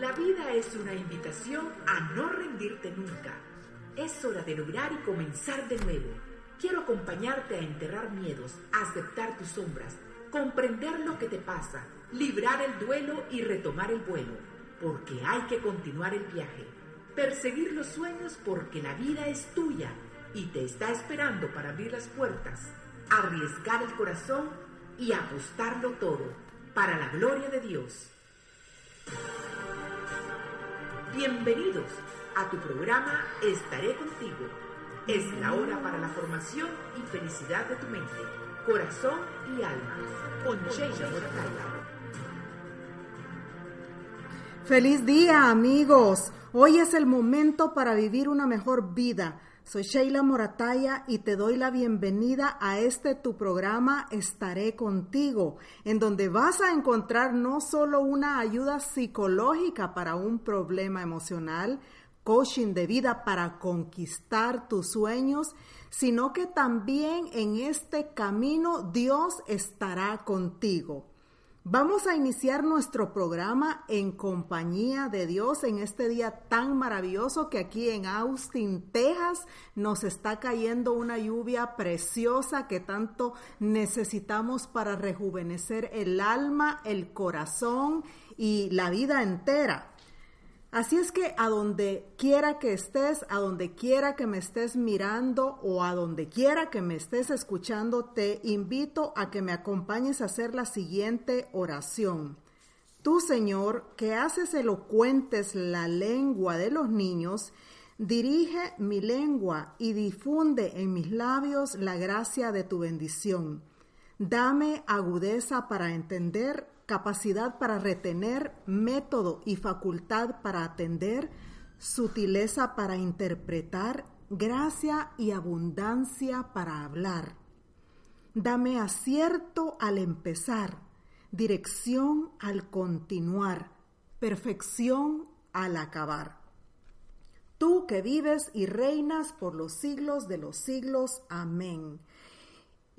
La vida es una invitación a no rendirte nunca. Es hora de lograr y comenzar de nuevo. Quiero acompañarte a enterrar miedos, aceptar tus sombras, comprender lo que te pasa, librar el duelo y retomar el vuelo, porque hay que continuar el viaje, perseguir los sueños porque la vida es tuya y te está esperando para abrir las puertas, arriesgar el corazón y apostarlo todo para la gloria de Dios. Bienvenidos a tu programa Estaré contigo. Es la hora para la formación y felicidad de tu mente, corazón y alma. Con Sheila Morataya. Feliz día amigos. Hoy es el momento para vivir una mejor vida. Soy Sheila Morataya y te doy la bienvenida a este tu programa Estaré contigo, en donde vas a encontrar no solo una ayuda psicológica para un problema emocional, coaching de vida para conquistar tus sueños, sino que también en este camino Dios estará contigo. Vamos a iniciar nuestro programa en compañía de Dios en este día tan maravilloso que aquí en Austin, Texas, nos está cayendo una lluvia preciosa que tanto necesitamos para rejuvenecer el alma, el corazón y la vida entera. Así es que a donde quiera que estés, a donde quiera que me estés mirando o a donde quiera que me estés escuchando, te invito a que me acompañes a hacer la siguiente oración. Tú, Señor, que haces elocuentes la lengua de los niños, dirige mi lengua y difunde en mis labios la gracia de tu bendición. Dame agudeza para entender capacidad para retener, método y facultad para atender, sutileza para interpretar, gracia y abundancia para hablar. Dame acierto al empezar, dirección al continuar, perfección al acabar. Tú que vives y reinas por los siglos de los siglos. Amén.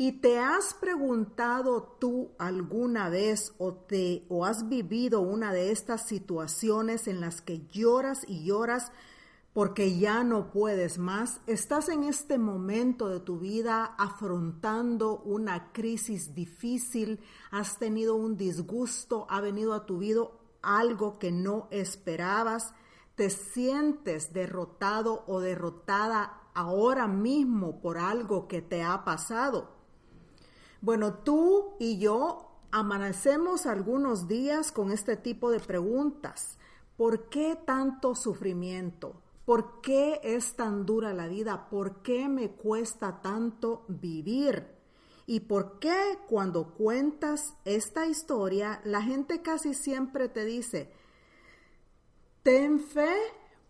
¿Y te has preguntado tú alguna vez o te o has vivido una de estas situaciones en las que lloras y lloras porque ya no puedes más? ¿Estás en este momento de tu vida afrontando una crisis difícil? ¿Has tenido un disgusto? ¿Ha venido a tu vida algo que no esperabas? ¿Te sientes derrotado o derrotada ahora mismo por algo que te ha pasado? Bueno, tú y yo amanecemos algunos días con este tipo de preguntas. ¿Por qué tanto sufrimiento? ¿Por qué es tan dura la vida? ¿Por qué me cuesta tanto vivir? ¿Y por qué cuando cuentas esta historia la gente casi siempre te dice, ten fe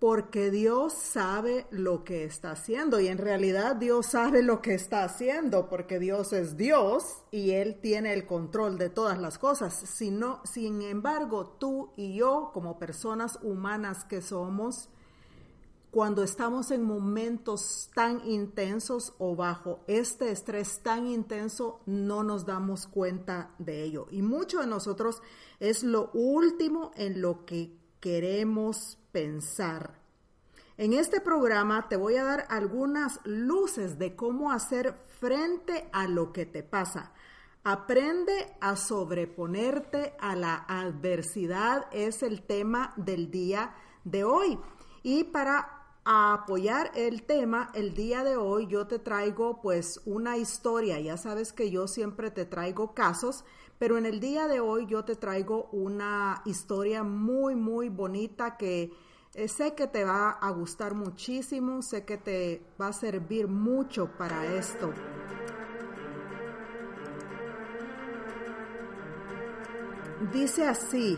porque Dios sabe lo que está haciendo y en realidad Dios sabe lo que está haciendo porque Dios es Dios y Él tiene el control de todas las cosas. Sino, sin embargo, tú y yo como personas humanas que somos, cuando estamos en momentos tan intensos o bajo este estrés tan intenso, no nos damos cuenta de ello. Y mucho de nosotros es lo último en lo que queremos pensar. En este programa te voy a dar algunas luces de cómo hacer frente a lo que te pasa. Aprende a sobreponerte a la adversidad es el tema del día de hoy. Y para apoyar el tema, el día de hoy yo te traigo pues una historia. Ya sabes que yo siempre te traigo casos, pero en el día de hoy yo te traigo una historia muy, muy bonita que eh, sé que te va a gustar muchísimo, sé que te va a servir mucho para esto. Dice así,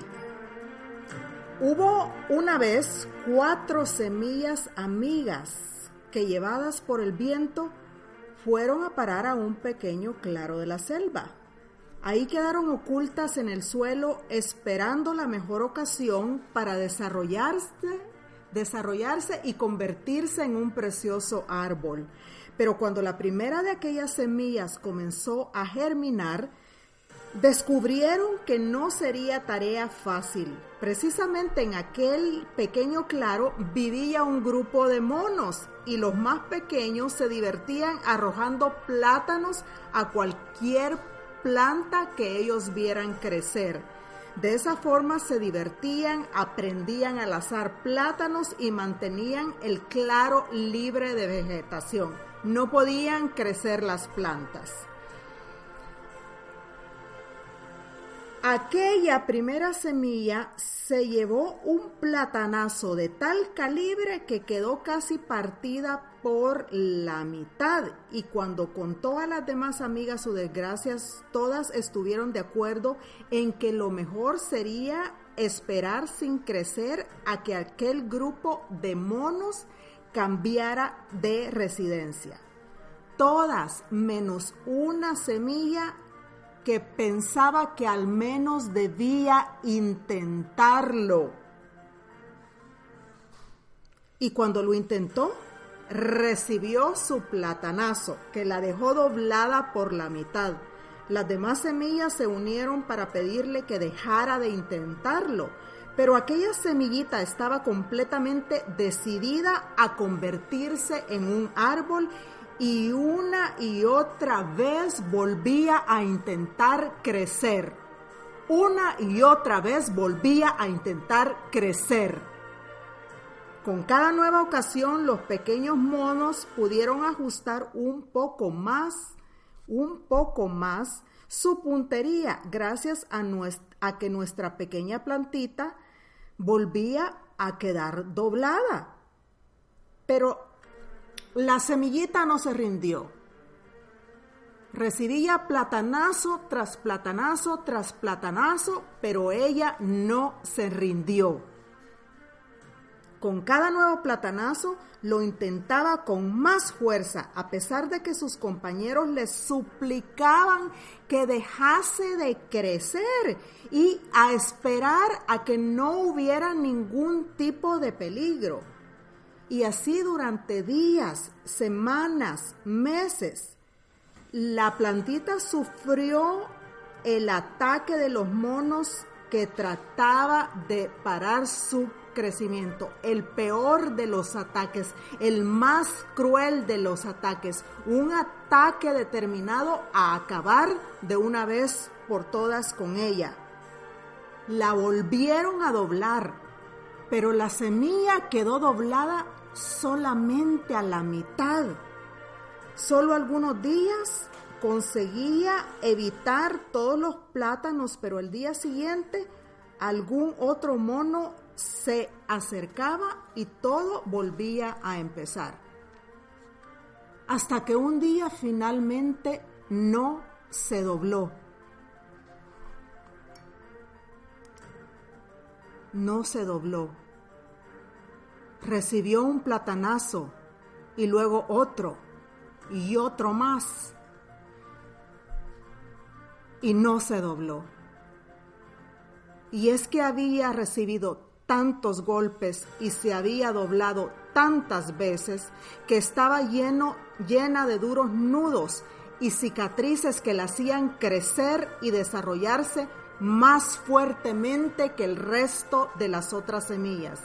hubo una vez cuatro semillas amigas que llevadas por el viento fueron a parar a un pequeño claro de la selva. Ahí quedaron ocultas en el suelo esperando la mejor ocasión para desarrollarse, desarrollarse y convertirse en un precioso árbol. Pero cuando la primera de aquellas semillas comenzó a germinar, Descubrieron que no sería tarea fácil. Precisamente en aquel pequeño claro vivía un grupo de monos y los más pequeños se divertían arrojando plátanos a cualquier planta que ellos vieran crecer. De esa forma se divertían, aprendían a lazar plátanos y mantenían el claro libre de vegetación. No podían crecer las plantas. Aquella primera semilla se llevó un platanazo de tal calibre que quedó casi partida por la mitad y cuando contó a las demás amigas sus desgracias, todas estuvieron de acuerdo en que lo mejor sería esperar sin crecer a que aquel grupo de monos cambiara de residencia. Todas menos una semilla que pensaba que al menos debía intentarlo. Y cuando lo intentó, recibió su platanazo, que la dejó doblada por la mitad. Las demás semillas se unieron para pedirle que dejara de intentarlo, pero aquella semillita estaba completamente decidida a convertirse en un árbol y una y otra vez volvía a intentar crecer. Una y otra vez volvía a intentar crecer. Con cada nueva ocasión los pequeños monos pudieron ajustar un poco más, un poco más su puntería gracias a, a que nuestra pequeña plantita volvía a quedar doblada. Pero la semillita no se rindió. Recibía platanazo tras platanazo tras platanazo, pero ella no se rindió. Con cada nuevo platanazo lo intentaba con más fuerza, a pesar de que sus compañeros le suplicaban que dejase de crecer y a esperar a que no hubiera ningún tipo de peligro. Y así durante días, semanas, meses, la plantita sufrió el ataque de los monos que trataba de parar su crecimiento, el peor de los ataques, el más cruel de los ataques, un ataque determinado a acabar de una vez por todas con ella. La volvieron a doblar, pero la semilla quedó doblada solamente a la mitad. Solo algunos días conseguía evitar todos los plátanos, pero el día siguiente algún otro mono se acercaba y todo volvía a empezar. Hasta que un día finalmente no se dobló. No se dobló recibió un platanazo y luego otro y otro más y no se dobló. Y es que había recibido tantos golpes y se había doblado tantas veces que estaba lleno, llena de duros nudos y cicatrices que la hacían crecer y desarrollarse más fuertemente que el resto de las otras semillas.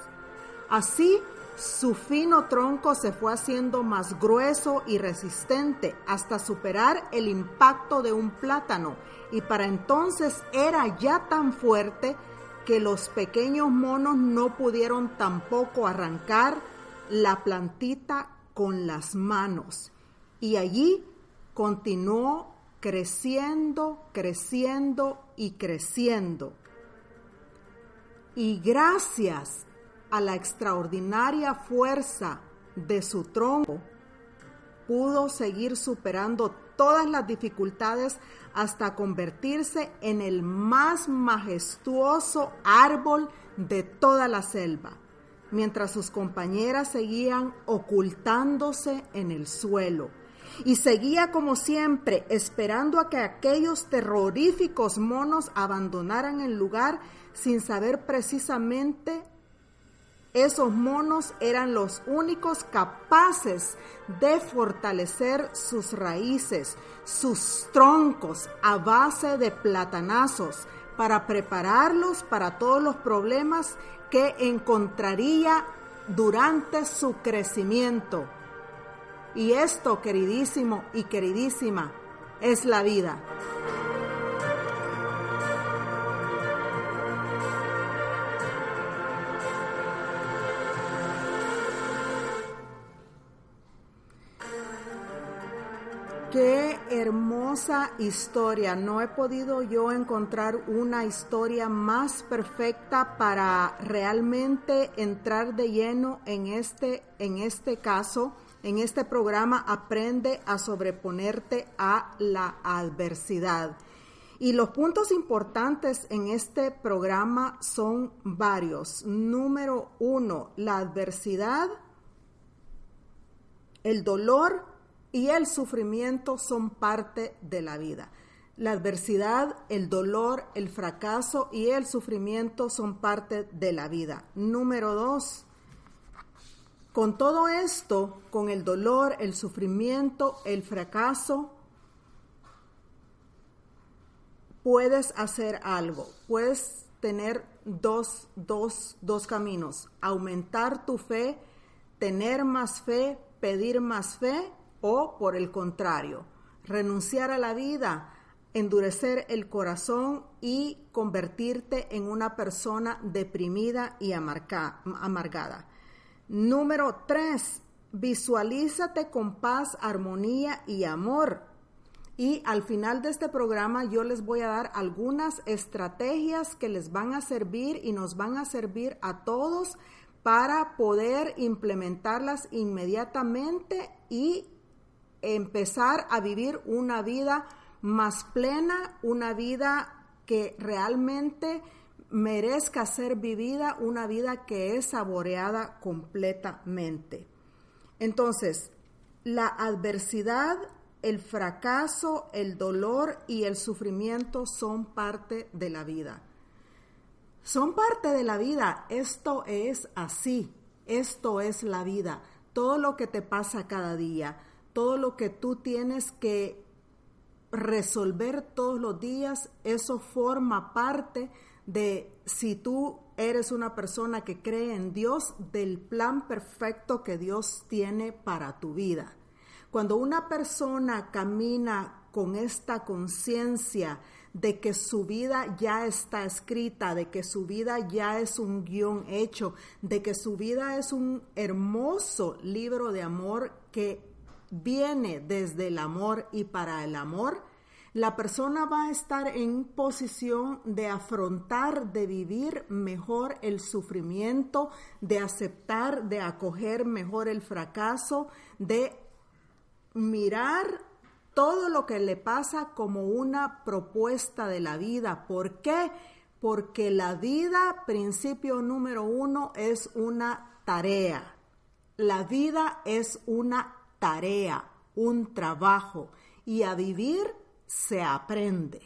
Así, su fino tronco se fue haciendo más grueso y resistente hasta superar el impacto de un plátano y para entonces era ya tan fuerte que los pequeños monos no pudieron tampoco arrancar la plantita con las manos. Y allí continuó creciendo, creciendo y creciendo. Y gracias a la extraordinaria fuerza de su tronco, pudo seguir superando todas las dificultades hasta convertirse en el más majestuoso árbol de toda la selva, mientras sus compañeras seguían ocultándose en el suelo. Y seguía como siempre esperando a que aquellos terroríficos monos abandonaran el lugar sin saber precisamente Esos monos eran los únicos capaces de fortalecer sus raíces, sus troncos a base de platanazos para prepararlos para todos los problemas que encontraría durante su crecimiento. Y esto, queridísimo y queridísima, es la vida. Qué hermosa historia. No he podido yo encontrar una historia más perfecta para realmente entrar de lleno en este, en este caso, en este programa Aprende a sobreponerte a la adversidad. Y los puntos importantes en este programa son varios. Número uno, la adversidad, el dolor y el sufrimiento son parte de la vida. La adversidad, el dolor, el fracaso y el sufrimiento son parte de la vida. Número dos, con todo esto, con el dolor, el sufrimiento, el fracaso, puedes hacer algo. Puedes tener dos, dos, dos caminos. Aumentar tu fe, tener más fe, pedir más fe o por el contrario, renunciar a la vida, endurecer el corazón y convertirte en una persona deprimida y amargada. Número tres, visualízate con paz, armonía y amor. Y al final de este programa yo les voy a dar algunas estrategias que les van a servir y nos van a servir a todos para poder implementarlas inmediatamente y empezar a vivir una vida más plena, una vida que realmente merezca ser vivida, una vida que es saboreada completamente. Entonces, la adversidad, el fracaso, el dolor y el sufrimiento son parte de la vida. Son parte de la vida. Esto es así. Esto es la vida. Todo lo que te pasa cada día todo lo que tú tienes que resolver todos los días, eso forma parte de si tú eres una persona que cree en Dios, del plan perfecto que Dios tiene para tu vida. Cuando una persona camina con esta conciencia de que su vida ya está escrita, de que su vida ya es un guion hecho, de que su vida es un hermoso libro de amor que viene desde el amor y para el amor, la persona va a estar en posición de afrontar, de vivir mejor el sufrimiento, de aceptar, de acoger mejor el fracaso, de mirar todo lo que le pasa como una propuesta de la vida. ¿Por qué? Porque la vida, principio número uno, es una tarea. La vida es una tarea, un trabajo y a vivir se aprende.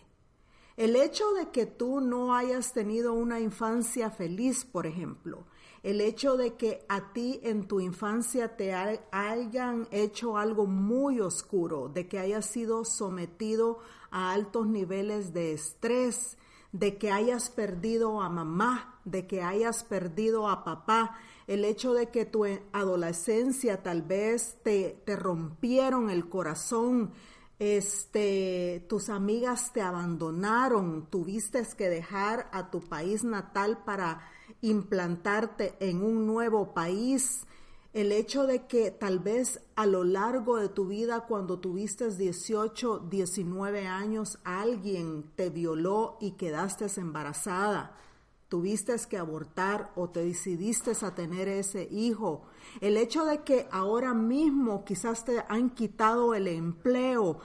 El hecho de que tú no hayas tenido una infancia feliz, por ejemplo, el hecho de que a ti en tu infancia te hayan hecho algo muy oscuro, de que hayas sido sometido a altos niveles de estrés, de que hayas perdido a mamá, de que hayas perdido a papá, el hecho de que tu adolescencia tal vez te, te rompieron el corazón, este, tus amigas te abandonaron, tuviste que dejar a tu país natal para implantarte en un nuevo país, el hecho de que tal vez a lo largo de tu vida, cuando tuviste 18, 19 años, alguien te violó y quedaste embarazada, tuviste que abortar o te decidiste a tener ese hijo. El hecho de que ahora mismo quizás te han quitado el empleo,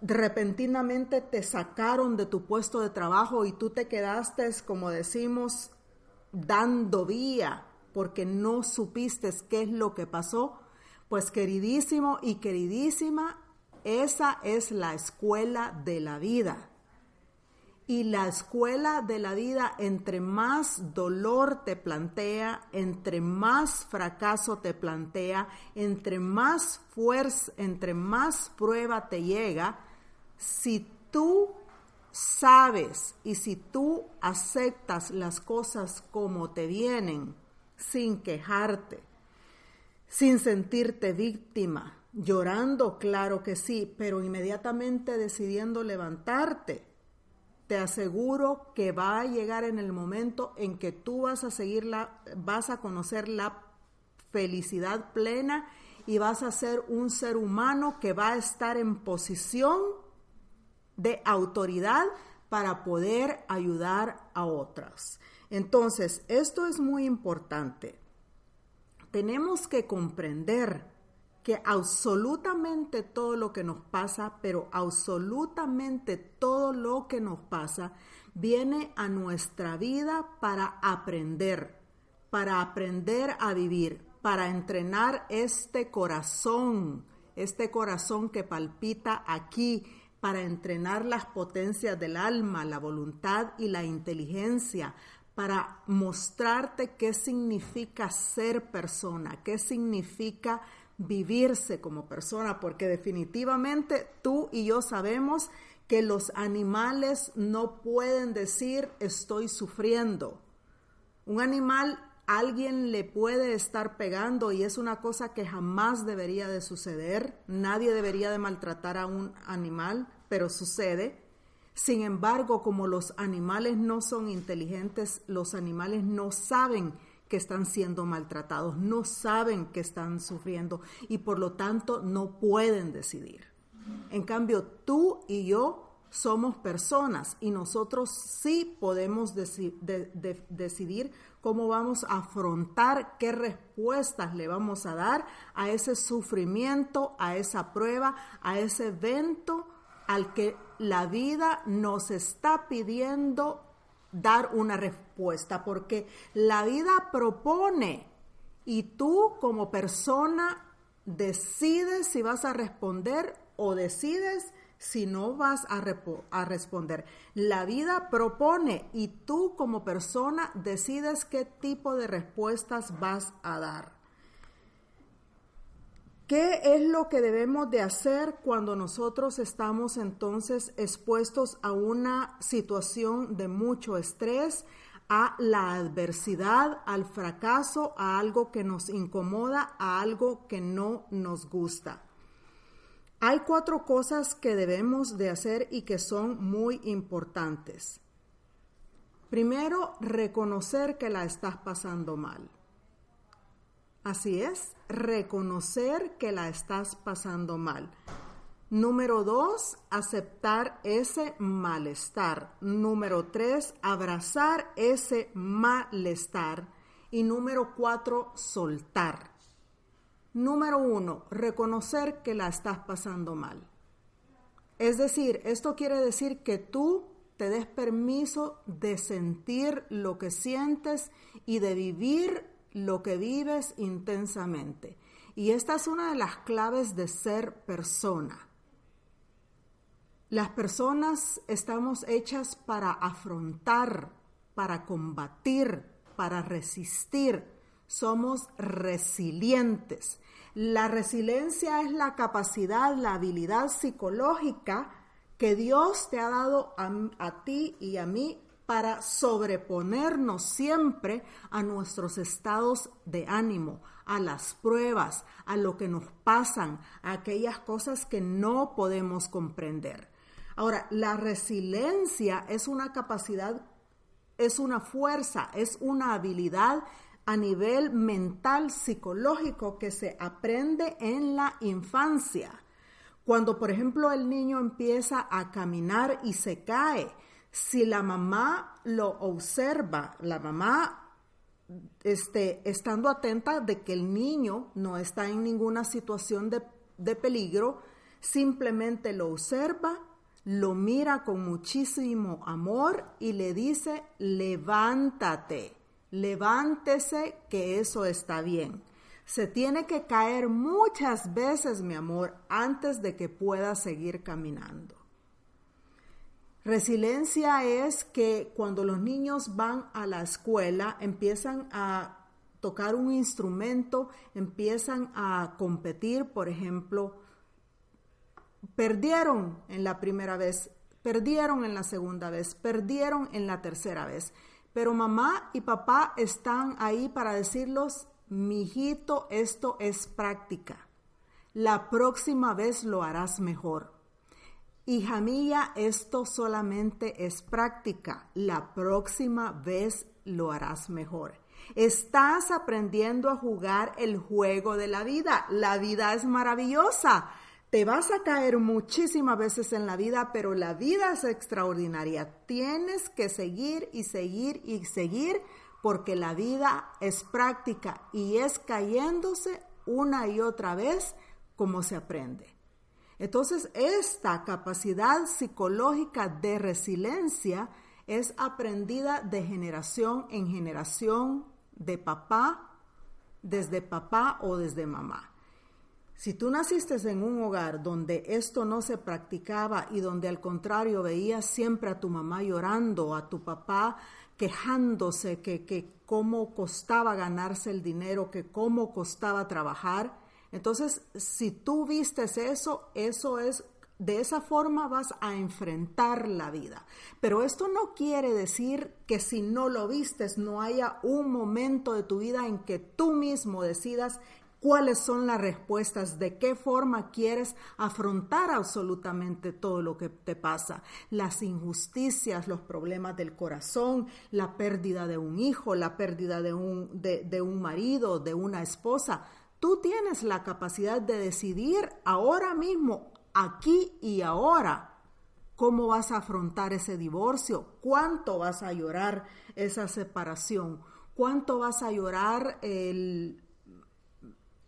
repentinamente te sacaron de tu puesto de trabajo y tú te quedaste, como decimos, dando vía porque no supiste qué es lo que pasó. Pues queridísimo y queridísima, esa es la escuela de la vida. Y la escuela de la vida, entre más dolor te plantea, entre más fracaso te plantea, entre más fuerza, entre más prueba te llega, si tú sabes y si tú aceptas las cosas como te vienen, sin quejarte, sin sentirte víctima, llorando, claro que sí, pero inmediatamente decidiendo levantarte, te aseguro que va a llegar en el momento en que tú vas a seguir la, vas a conocer la felicidad plena y vas a ser un ser humano que va a estar en posición de autoridad para poder ayudar a otras. Entonces, esto es muy importante. Tenemos que comprender que absolutamente todo lo que nos pasa, pero absolutamente todo lo que nos pasa, viene a nuestra vida para aprender, para aprender a vivir, para entrenar este corazón, este corazón que palpita aquí, para entrenar las potencias del alma, la voluntad y la inteligencia, para mostrarte qué significa ser persona, qué significa vivirse como persona, porque definitivamente tú y yo sabemos que los animales no pueden decir estoy sufriendo. Un animal alguien le puede estar pegando y es una cosa que jamás debería de suceder. Nadie debería de maltratar a un animal, pero sucede. Sin embargo, como los animales no son inteligentes, los animales no saben que están siendo maltratados, no saben que están sufriendo y por lo tanto no pueden decidir. En cambio, tú y yo somos personas y nosotros sí podemos decidir cómo vamos a afrontar, qué respuestas le vamos a dar a ese sufrimiento, a esa prueba, a ese evento al que la vida nos está pidiendo dar una respuesta, porque la vida propone y tú como persona decides si vas a responder o decides si no vas a, responder. La vida propone y tú como persona decides qué tipo de respuestas vas a dar. ¿Qué es lo que debemos de hacer cuando nosotros estamos entonces expuestos a una situación de mucho estrés, a la adversidad, al fracaso, a algo que nos incomoda, a algo que no nos gusta? Hay cuatro cosas que debemos de hacer y que son muy importantes. Primero, reconocer que la estás pasando mal. Así es, reconocer que la estás pasando mal. Número dos, aceptar ese malestar. Número tres, abrazar ese malestar. Y número cuatro, soltar. Número uno, reconocer que la estás pasando mal. Es decir, esto quiere decir que tú te des permiso de sentir lo que sientes y de vivir lo que vives intensamente. Y esta es una de las claves de ser persona. Las personas estamos hechas para afrontar, para combatir, para resistir. Somos resilientes. La resiliencia es la capacidad, la habilidad psicológica que Dios te ha dado a, a ti y a mí para sobreponernos siempre a nuestros estados de ánimo, a las pruebas, a lo que nos pasan, a aquellas cosas que no podemos comprender. Ahora, la resiliencia es una capacidad, es una fuerza, es una habilidad a nivel mental, psicológico que se aprende en la infancia. Cuando, por ejemplo, el niño empieza a caminar y se cae, si la mamá lo observa, la mamá este, estando atenta de que el niño no está en ninguna situación de, de peligro, simplemente lo observa, lo mira con muchísimo amor y le dice, levántate, levántese que eso está bien. Se tiene que caer muchas veces, mi amor, antes de que pueda seguir caminando. Resiliencia es que cuando los niños van a la escuela empiezan a tocar un instrumento, empiezan a competir, por ejemplo, perdieron en la primera vez, perdieron en la segunda vez, perdieron en la tercera vez. Pero mamá y papá están ahí para decirlos, mijito, esto es práctica. La próxima vez lo harás mejor. Hija mía, esto solamente es práctica. La próxima vez lo harás mejor. Estás aprendiendo a jugar el juego de la vida. La vida es maravillosa. Te vas a caer muchísimas veces en la vida, pero la vida es extraordinaria. Tienes que seguir y seguir y seguir porque la vida es práctica y es cayéndose una y otra vez como se aprende. Entonces, esta capacidad psicológica de resiliencia es aprendida de generación en generación, de papá, desde papá o desde mamá. Si tú naciste en un hogar donde esto no se practicaba y donde al contrario veías siempre a tu mamá llorando, a tu papá quejándose que, que cómo costaba ganarse el dinero, que cómo costaba trabajar, entonces, si tú vistes eso, eso es de esa forma vas a enfrentar la vida. Pero esto no quiere decir que si no lo vistes no haya un momento de tu vida en que tú mismo decidas cuáles son las respuestas, de qué forma quieres afrontar absolutamente todo lo que te pasa, las injusticias, los problemas del corazón, la pérdida de un hijo, la pérdida de un, de, un marido, de una esposa Tú tienes la capacidad de decidir ahora mismo, aquí y ahora, cómo vas a afrontar ese divorcio, cuánto vas a llorar esa separación, cuánto vas a llorar el,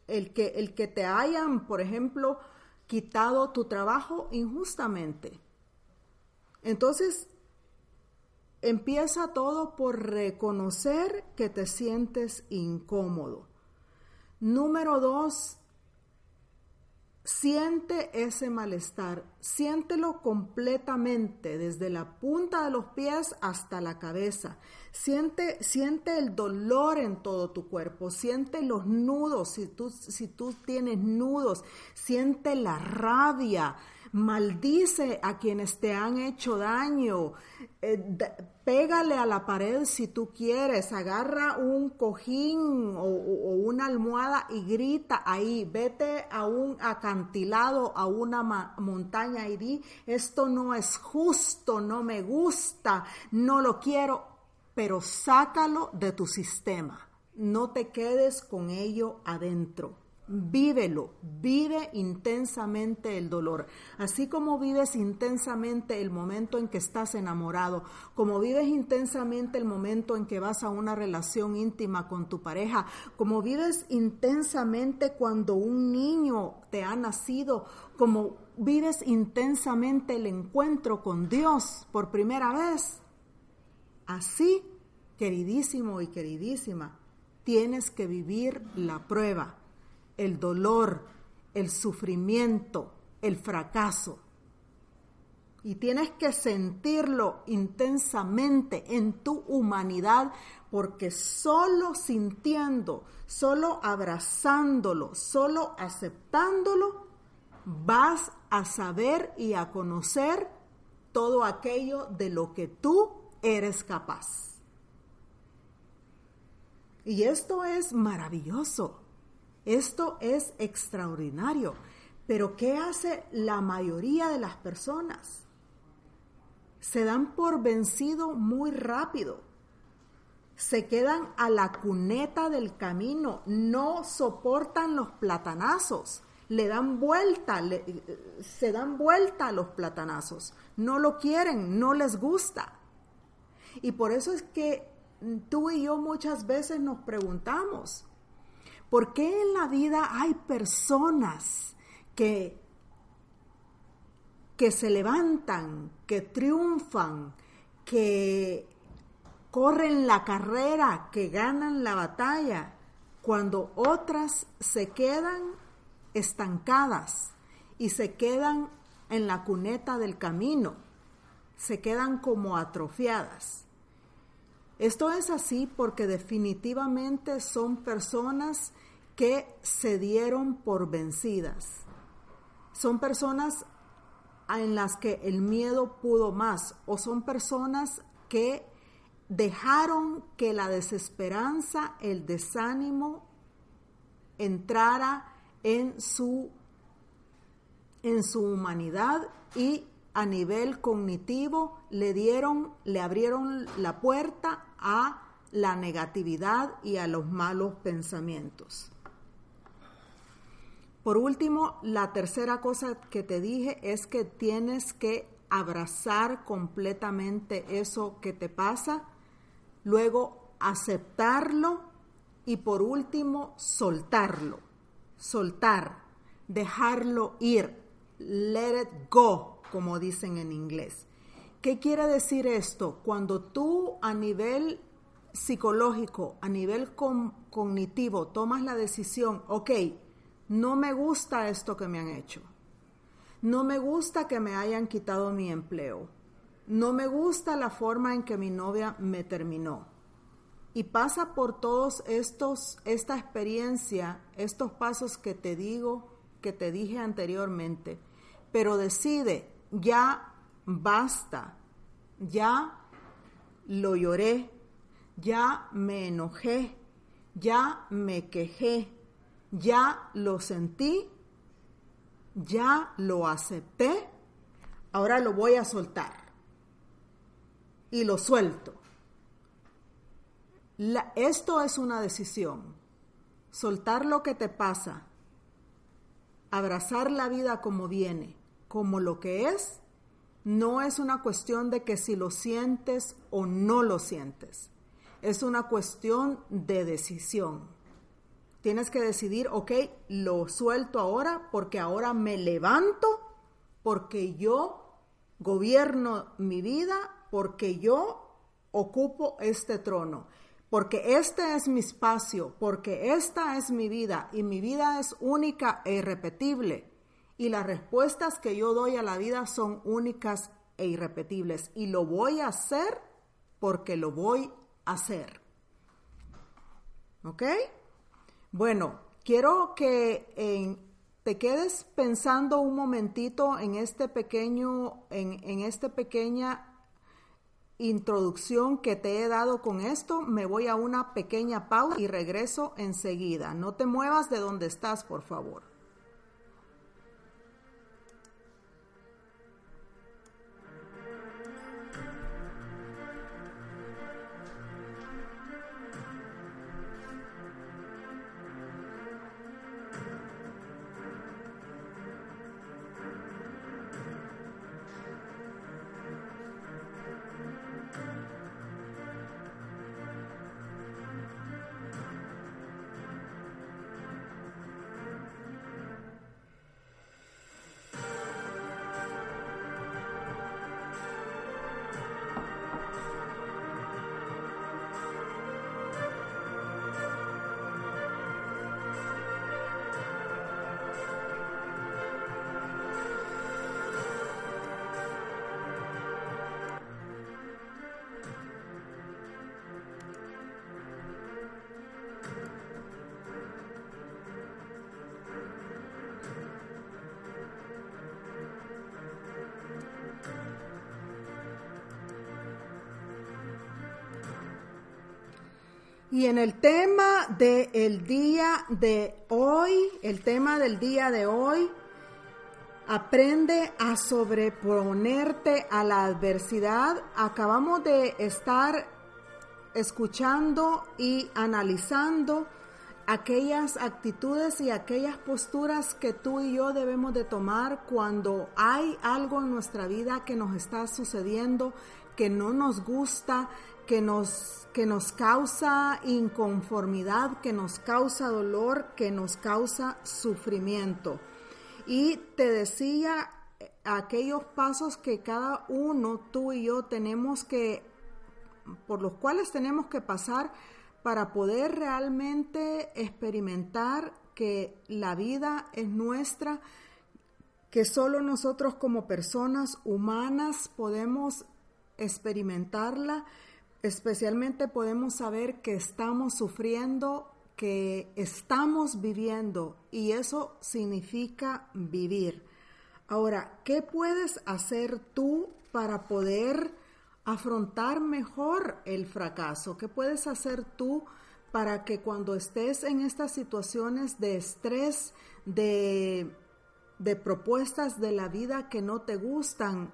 el, que, el que te hayan, por ejemplo, quitado tu trabajo injustamente. Entonces, empieza todo por reconocer que te sientes incómodo. Número dos, siente ese malestar, siéntelo completamente, desde la punta de los pies hasta la cabeza. Siente, siente el dolor en todo tu cuerpo, siente los nudos, si tú, si tú tienes nudos, siente la rabia, maldice a quienes te han hecho daño, eh, pégale a la pared si tú quieres, agarra un cojín o, una almohada y grita ahí, vete a un acantilado, a una montaña y di, esto no es justo, no me gusta, no lo quiero, pero sácalo de tu sistema, no te quedes con ello adentro. Vívelo, vive intensamente el dolor. Así como vives intensamente el momento en que estás enamorado, como vives intensamente el momento en que vas a una relación íntima con tu pareja, como vives intensamente cuando un niño te ha nacido, como vives intensamente el encuentro con Dios por primera vez. Así, queridísimo y queridísima, tienes que vivir la prueba el dolor, el sufrimiento, el fracaso. Y tienes que sentirlo intensamente en tu humanidad porque solo sintiendo, solo abrazándolo, solo aceptándolo, vas a saber y a conocer todo aquello de lo que tú eres capaz. Y esto es maravilloso. Esto es extraordinario. Pero ¿qué hace la mayoría de las personas? Se dan por vencido muy rápido. Se quedan a la cuneta del camino, no soportan los platanazos, le dan vuelta, se dan vuelta a los platanazos, no lo quieren, no les gusta. Y por eso es que tú y yo muchas veces nos preguntamos, ¿Por qué en la vida hay personas que, que se levantan, que triunfan, que corren la carrera, que ganan la batalla, cuando otras se quedan estancadas y se quedan en la cuneta del camino? se quedan como atrofiadas. Esto es así porque definitivamente son personas que se dieron por vencidas. Son personas en las que el miedo pudo más o son personas que dejaron que la desesperanza, el desánimo entrara en su en su humanidad y a nivel cognitivo le dieron, le abrieron la puerta a la negatividad y a los malos pensamientos. Por último, la tercera cosa que te dije es que tienes que abrazar completamente eso que te pasa, luego aceptarlo y por último soltarlo, soltar, dejarlo ir, let it go, como dicen en inglés. ¿Qué quiere decir esto? Cuando tú a nivel psicológico, a nivel cognitivo, tomas la decisión, ok, no me gusta esto que me han hecho. No me gusta que me hayan quitado mi empleo. No me gusta la forma en que mi novia me terminó. Y pasa por todos estos, esta experiencia, estos pasos que te digo, que te dije anteriormente. Pero decide, ya basta, ya lo lloré, ya me enojé, ya me quejé, ya lo sentí, ya lo acepté, ahora lo voy a soltar. Y lo suelto. esto es una decisión. Soltar lo que te pasa. Abrazar la vida como viene, como lo que es. No es una cuestión de que si lo sientes o no lo sientes. Es una cuestión de decisión. Tienes que decidir, ok, lo suelto ahora porque ahora me levanto, porque yo gobierno mi vida, porque yo ocupo este trono, porque este es mi espacio, porque esta es mi vida y mi vida es única e irrepetible. Y las respuestas que yo doy a la vida son únicas e irrepetibles. Y lo voy a hacer porque lo voy a hacer. ¿Ok? Bueno, quiero que te quedes pensando un momentito en este pequeño, en, en esta pequeña introducción que te he dado con esto. Me voy a una pequeña pausa y regreso enseguida. No te muevas de donde estás, por favor. Y en el tema del día de hoy, el tema del día de hoy, aprende a sobreponerte a la adversidad. Acabamos de estar escuchando y analizando aquellas actitudes y aquellas posturas que tú y yo debemos de tomar cuando hay algo en nuestra vida que nos está sucediendo, que no nos gusta, que nos, que nos causa inconformidad, que nos causa dolor, que nos causa sufrimiento. Y te decía eh, aquellos pasos que cada uno, tú y yo, tenemos que, por los cuales tenemos que pasar para poder realmente experimentar que la vida es nuestra, que solo nosotros como personas humanas podemos experimentarla, especialmente podemos saber que estamos sufriendo, que estamos viviendo y eso significa vivir. Ahora, ¿qué puedes hacer tú para poder afrontar mejor el fracaso? ¿Qué puedes hacer tú para que cuando estés en estas situaciones de estrés, de, de propuestas de la vida que no te gustan,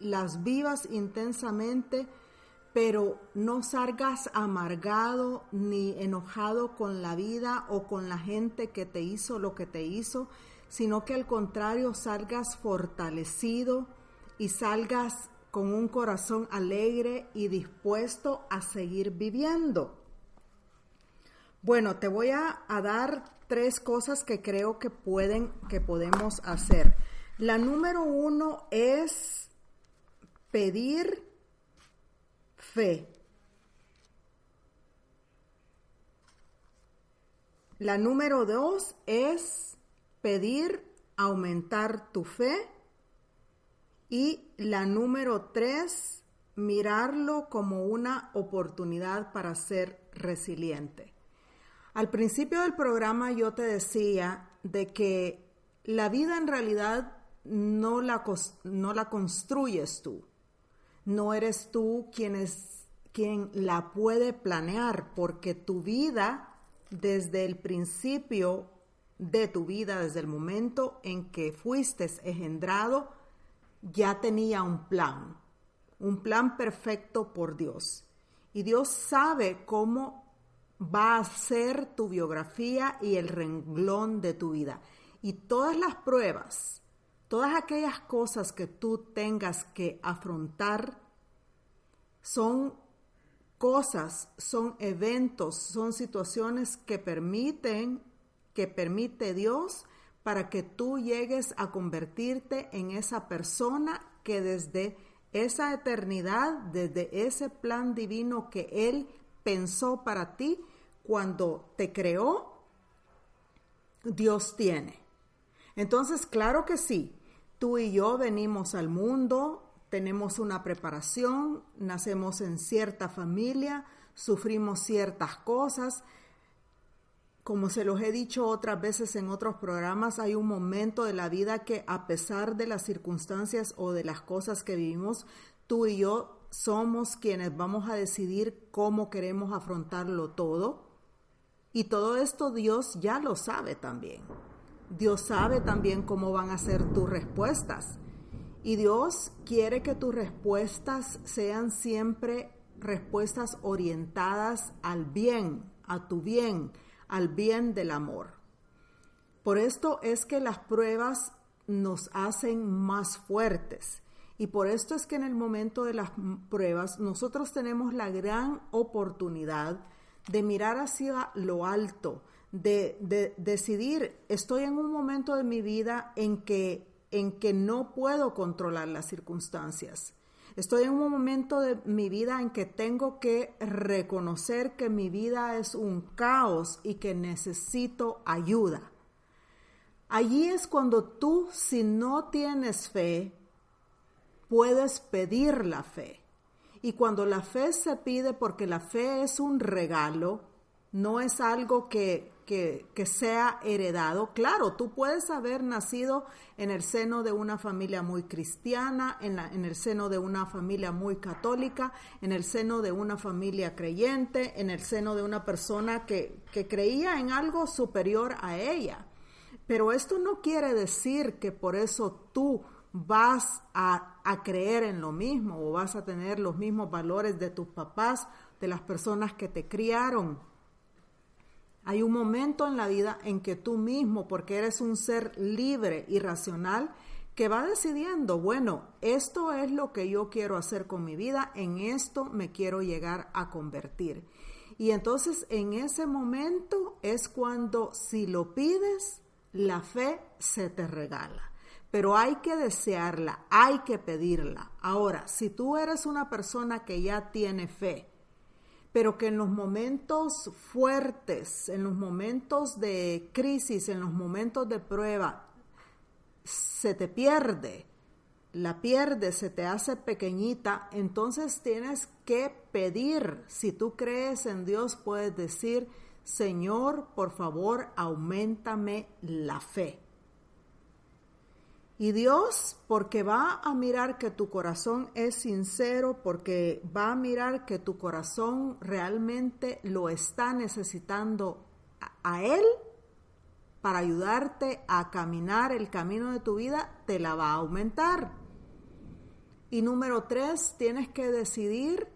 las vivas intensamente, pero no salgas amargado ni enojado con la vida o con la gente que te hizo lo que te hizo, sino que al contrario salgas fortalecido y salgas con un corazón alegre y dispuesto a seguir viviendo. Bueno, te voy a, dar tres cosas que creo que pueden, que podemos hacer. La número uno es pedir fe. La número dos es pedir aumentar tu fe. Y la número tres, mirarlo como una oportunidad para ser resiliente. Al principio del programa yo te decía de que la vida en realidad no la, no la construyes tú. No eres tú quien, es, quien la puede planear, porque tu vida, desde el principio de tu vida, desde el momento en que fuiste engendrado, ya tenía un plan, un plan perfecto por Dios. Y Dios sabe cómo va a ser tu biografía y el renglón de tu vida. Y todas las pruebas, todas aquellas cosas que tú tengas que afrontar, son cosas, son eventos, son situaciones que permiten, que permite Dios para que tú llegues a convertirte en esa persona que desde esa eternidad, desde ese plan divino que Él pensó para ti cuando te creó, Dios tiene. Entonces, claro que sí, tú y yo venimos al mundo, tenemos una preparación, nacemos en cierta familia, sufrimos ciertas cosas. Como se los he dicho otras veces en otros programas, hay un momento de la vida que a pesar de las circunstancias o de las cosas que vivimos, tú y yo somos quienes vamos a decidir cómo queremos afrontarlo todo. Y todo esto Dios ya lo sabe también. Dios sabe también cómo van a ser tus respuestas. Y Dios quiere que tus respuestas sean siempre respuestas orientadas al bien, a tu bien, al bien del amor. Por esto es que las pruebas nos hacen más fuertes y por esto es que en el momento de las pruebas nosotros tenemos la gran oportunidad de mirar hacia lo alto, de, decidir, estoy en un momento de mi vida en que, en que no puedo controlar las circunstancias. Estoy en un momento de mi vida en que tengo que reconocer que mi vida es un caos y que necesito ayuda. Allí es cuando tú, si no tienes fe, puedes pedir la fe. Y cuando la fe se pide, porque la fe es un regalo, no es algo que, que, sea heredado. Claro, tú puedes haber nacido en el seno de una familia muy cristiana, en, la, en el seno de una familia muy católica, en el seno de una familia creyente, en el seno de una persona que, que creía en algo superior a ella. Pero esto no quiere decir que por eso tú vas a, creer en lo mismo o vas a tener los mismos valores de tus papás, de las personas que te criaron. Hay un momento en la vida en que tú mismo, porque eres un ser libre y racional, que va decidiendo, bueno, esto es lo que yo quiero hacer con mi vida, en esto me quiero llegar a convertir. Y entonces en ese momento es cuando si lo pides, la fe se te regala pero hay que desearla, hay que pedirla. Ahora, si tú eres una persona que ya tiene fe, pero que en los momentos fuertes, en los momentos de crisis, en los momentos de prueba, se te pierde, la pierdes, se te hace pequeñita, entonces tienes que pedir. Si tú crees en Dios, puedes decir, Señor, por favor, aumentame la fe. Y Dios, porque va a mirar que tu corazón es sincero, porque va a mirar que tu corazón realmente lo está necesitando a, Él para ayudarte a caminar el camino de tu vida, te la va a aumentar. Y número tres, tienes que decidir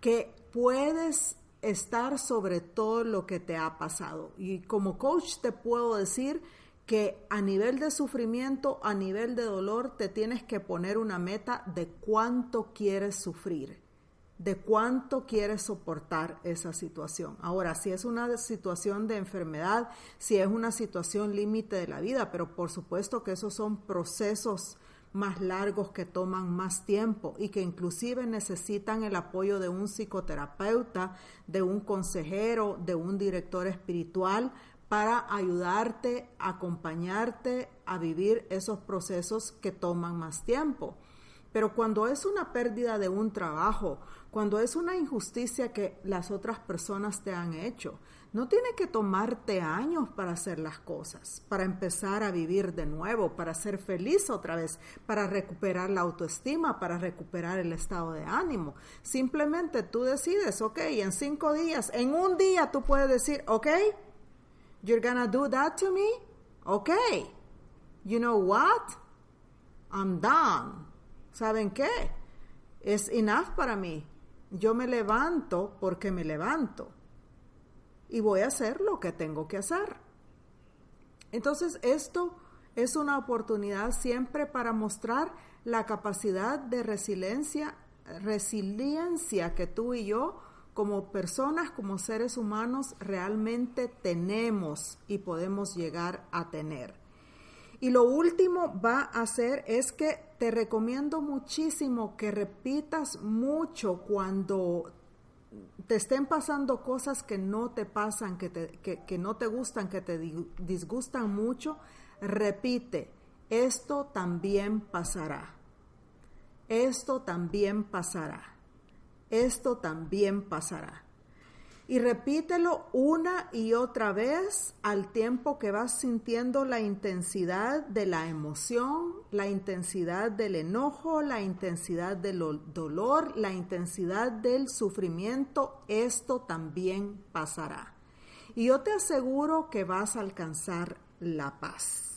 que puedes estar sobre todo lo que te ha pasado. Y como coach te puedo decir que a nivel de sufrimiento, a nivel de dolor, te tienes que poner una meta de cuánto quieres sufrir, de cuánto quieres soportar esa situación. Ahora, si es una situación de enfermedad, si es una situación límite de la vida, pero por supuesto que esos son procesos más largos que toman más tiempo y que inclusive necesitan el apoyo de un psicoterapeuta, de un consejero, de un director espiritual para ayudarte, acompañarte a vivir esos procesos que toman más tiempo. Pero cuando es una pérdida de un trabajo, cuando es una injusticia que las otras personas te han hecho, no tiene que tomarte años para hacer las cosas, para empezar a vivir de nuevo, para ser feliz otra vez, para recuperar la autoestima, para recuperar el estado de ánimo. Simplemente tú decides, ok, en cinco días, en un día tú puedes decir, ok, you're gonna do that to me, ok, you know what, I'm done. ¿Saben qué? Es enough para mí. Yo me levanto porque me levanto y voy a hacer lo que tengo que hacer. Entonces esto es una oportunidad siempre para mostrar la capacidad de resiliencia, resiliencia que tú y yo como personas, como seres humanos, realmente tenemos y podemos llegar a tener. Y lo último va a ser es que te recomiendo muchísimo que repitas mucho cuando te estén pasando cosas que no te pasan, que, te, no te gustan, que te disgustan mucho, repite, esto también pasará. Esto también pasará. Esto también pasará y repítelo una y otra vez al tiempo que vas sintiendo la intensidad de la emoción, la intensidad del enojo, la intensidad del dolor, la intensidad del sufrimiento. Esto también pasará. Y yo te aseguro que vas a alcanzar la paz.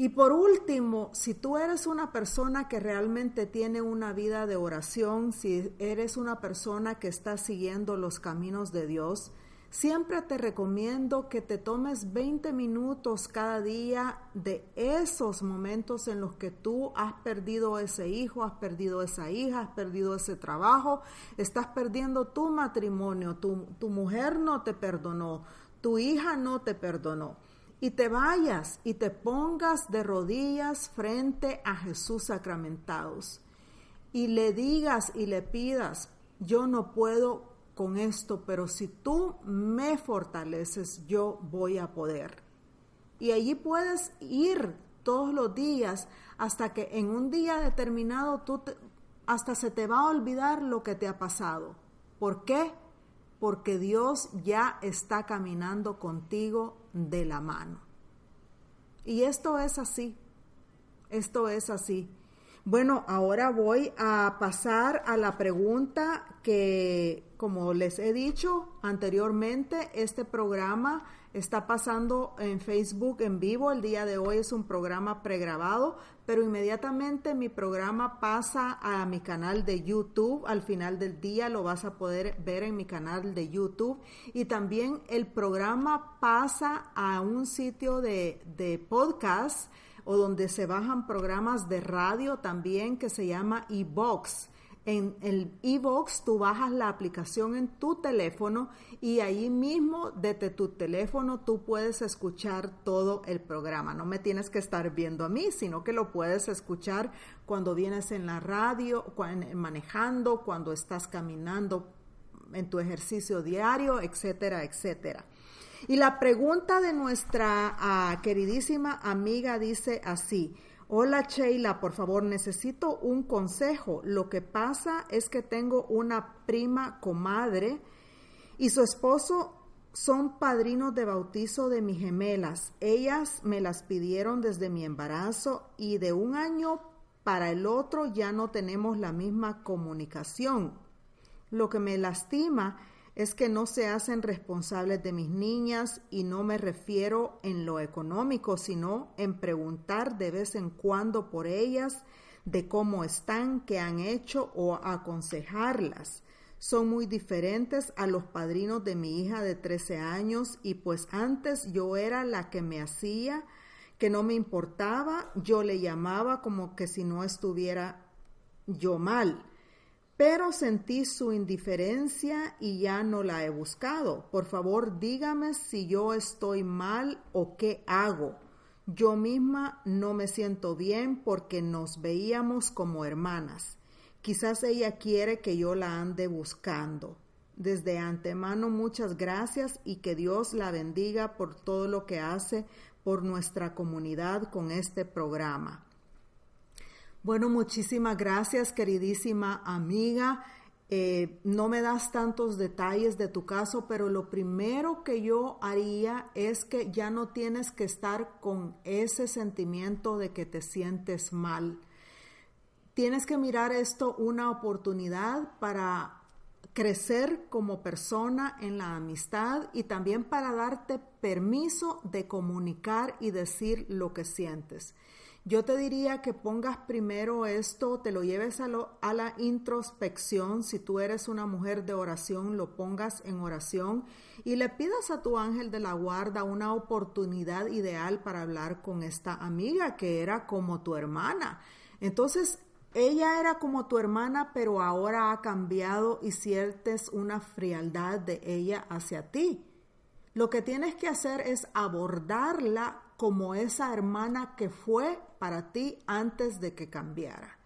Y por último, si tú eres una persona que realmente tiene una vida de oración, si eres una persona que está siguiendo los caminos de Dios, siempre te recomiendo que te tomes 20 minutos cada día de esos momentos en los que tú has perdido ese hijo, has perdido esa hija, has perdido ese trabajo, estás perdiendo tu matrimonio, tu, tu mujer no te perdonó, tu hija no te perdonó y te vayas y te pongas de rodillas frente a Jesús sacramentados y le digas y le pidas, yo no puedo con esto, pero si tú me fortaleces, yo voy a poder. Y allí puedes ir todos los días hasta que en un día determinado tú hasta se te va a olvidar lo que te ha pasado. ¿Por qué? Porque Dios ya está caminando contigo de la mano. Y esto es así, esto es así. Bueno, ahora voy a pasar a la pregunta que, como les he dicho anteriormente, este programa está pasando en Facebook en vivo. El día de hoy es un programa pregrabado, pero inmediatamente mi programa pasa a mi canal de YouTube. Al final del día lo vas a poder ver en mi canal de YouTube. Y también el programa pasa a un sitio de, de podcast o donde se bajan programas de radio también que se llama eBox. En el e-box tú bajas la aplicación en tu teléfono y ahí mismo desde tu teléfono tú puedes escuchar todo el programa. No me tienes que estar viendo a mí, sino que lo puedes escuchar cuando vienes en la radio, manejando, cuando estás caminando en tu ejercicio diario, etcétera, etcétera. Y la pregunta de nuestra ah, queridísima amiga dice así, Hola Sheila, por favor, necesito un consejo. Lo que pasa es que tengo una prima comadre y su esposo son padrinos de bautizo de mis gemelas. Ellas me las pidieron desde mi embarazo y de un año para el otro ya no tenemos la misma comunicación. Lo que me lastima es que no se hacen responsables de mis niñas y no me refiero en lo económico, sino en preguntar de vez en cuando por ellas, de cómo están, qué han hecho o aconsejarlas. Son muy diferentes a los padrinos de mi hija de 13 años y pues antes yo era la que me hacía, que no me importaba, yo le llamaba como que si no estuviera yo mal pero sentí su indiferencia y ya no la he buscado. Por favor, dígame si yo estoy mal o qué hago. Yo misma no me siento bien porque nos veíamos como hermanas. Quizás ella quiere que yo la ande buscando. Desde antemano muchas gracias y que Dios la bendiga por todo lo que hace por nuestra comunidad con este programa. Bueno, muchísimas gracias, queridísima amiga. Eh, no me das tantos detalles de tu caso, pero lo primero que yo haría es que ya no tienes que estar con ese sentimiento de que te sientes mal. Tienes que mirar esto una oportunidad para crecer como persona en la amistad y también para darte permiso de comunicar y decir lo que sientes. Yo te diría que pongas primero esto, te lo lleves a, a, la introspección. Si tú eres una mujer de oración, lo pongas en oración y le pidas a tu ángel de la guarda una oportunidad ideal para hablar con esta amiga que era como tu hermana. Entonces, ella era como tu hermana, pero ahora ha cambiado y sientes una frialdad de ella hacia ti. Lo que tienes que hacer es abordarla como esa hermana que fue para ti antes de que cambiara.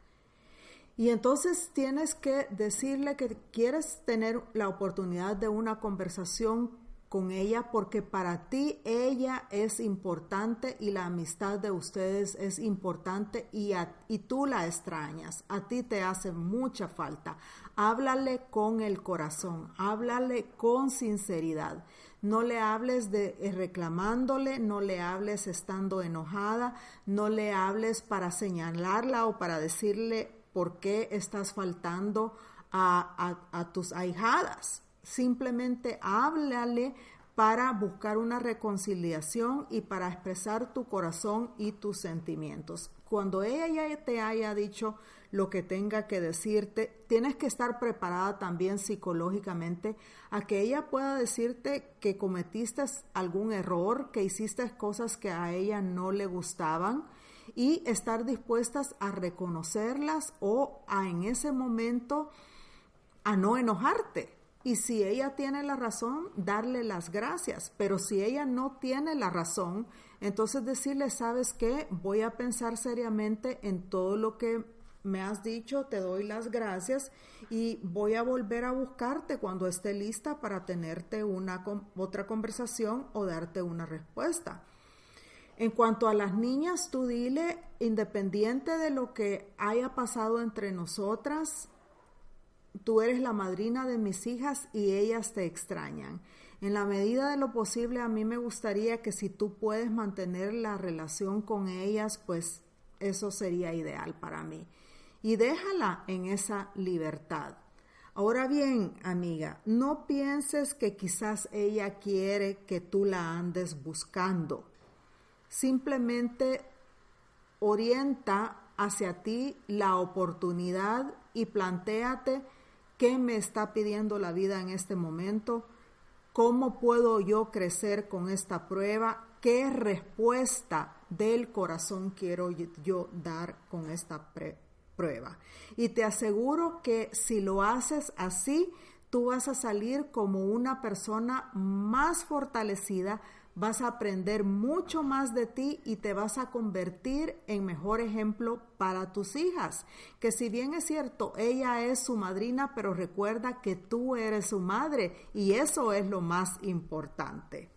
Y entonces tienes que decirle que quieres tener la oportunidad de una conversación con ella porque para ti ella es importante y la amistad de ustedes es importante y, y tú la extrañas. A ti te hace mucha falta. Háblale con el corazón, háblale con sinceridad. No le hables de eh, reclamándole, no le hables estando enojada, no le hables para señalarla o para decirle por qué estás faltando a, a tus ahijadas. Simplemente háblale para buscar una reconciliación y para expresar tu corazón y tus sentimientos. Cuando ella te haya dicho lo que tenga que decirte. Tienes que estar preparada también psicológicamente a que ella pueda decirte que cometiste algún error, que hiciste cosas que a ella no le gustaban y estar dispuestas a reconocerlas o a en ese momento a no enojarte. Y si ella tiene la razón, darle las gracias. Pero si ella no tiene la razón, entonces decirle, sabes qué, voy a pensar seriamente en todo lo que me has dicho, te doy las gracias y voy a volver a buscarte cuando esté lista para tenerte una otra conversación o darte una respuesta. En cuanto a las niñas, tú dile, independiente de lo que haya pasado entre nosotras, tú eres la madrina de mis hijas y ellas te extrañan. En la medida de lo posible, a mí me gustaría que si tú puedes mantener la relación con ellas, pues eso sería ideal para mí y déjala en esa libertad. Ahora bien, amiga, no pienses que quizás ella quiere que tú la andes buscando. Simplemente orienta hacia ti la oportunidad y planteate qué me está pidiendo la vida en este momento, cómo puedo yo crecer con esta prueba, qué respuesta del corazón quiero yo dar con esta prueba. Y te aseguro que si lo haces así, tú vas a salir como una persona más fortalecida, vas a aprender mucho más de ti y te vas a convertir en mejor ejemplo para tus hijas. Que si bien es cierto, ella es su madrina, pero recuerda que tú eres su madre y eso es lo más importante.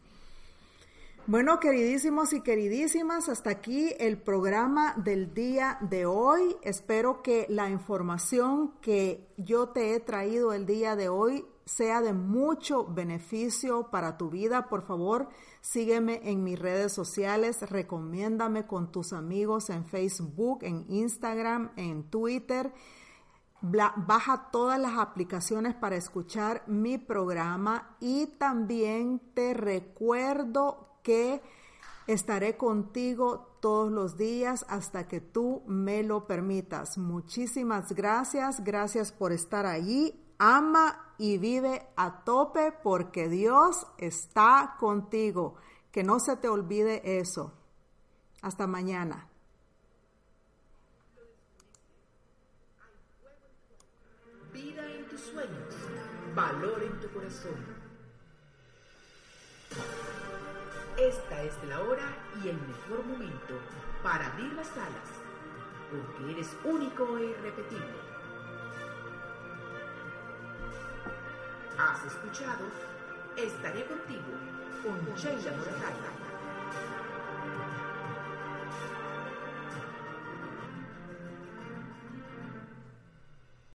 Bueno, queridísimos y queridísimas, hasta aquí el programa del día de hoy. Espero que la información que yo te he traído el día de hoy sea de mucho beneficio para tu vida. Por favor, sígueme en mis redes sociales, recomiéndame con tus amigos en Facebook, en Instagram, en Twitter. Baja todas las aplicaciones para escuchar mi programa y también te recuerdo que estaré contigo todos los días hasta que tú me lo permitas. Muchísimas gracias, gracias por estar allí. Ama y vive a tope porque Dios está contigo. Que no se te olvide eso. Hasta mañana. Vida en tus sueños, valor en tu corazón. Esta es la hora y el mejor momento para abrir las alas, porque eres único e irrepetible. Has escuchado Estaré contigo con Sheila Morajaga.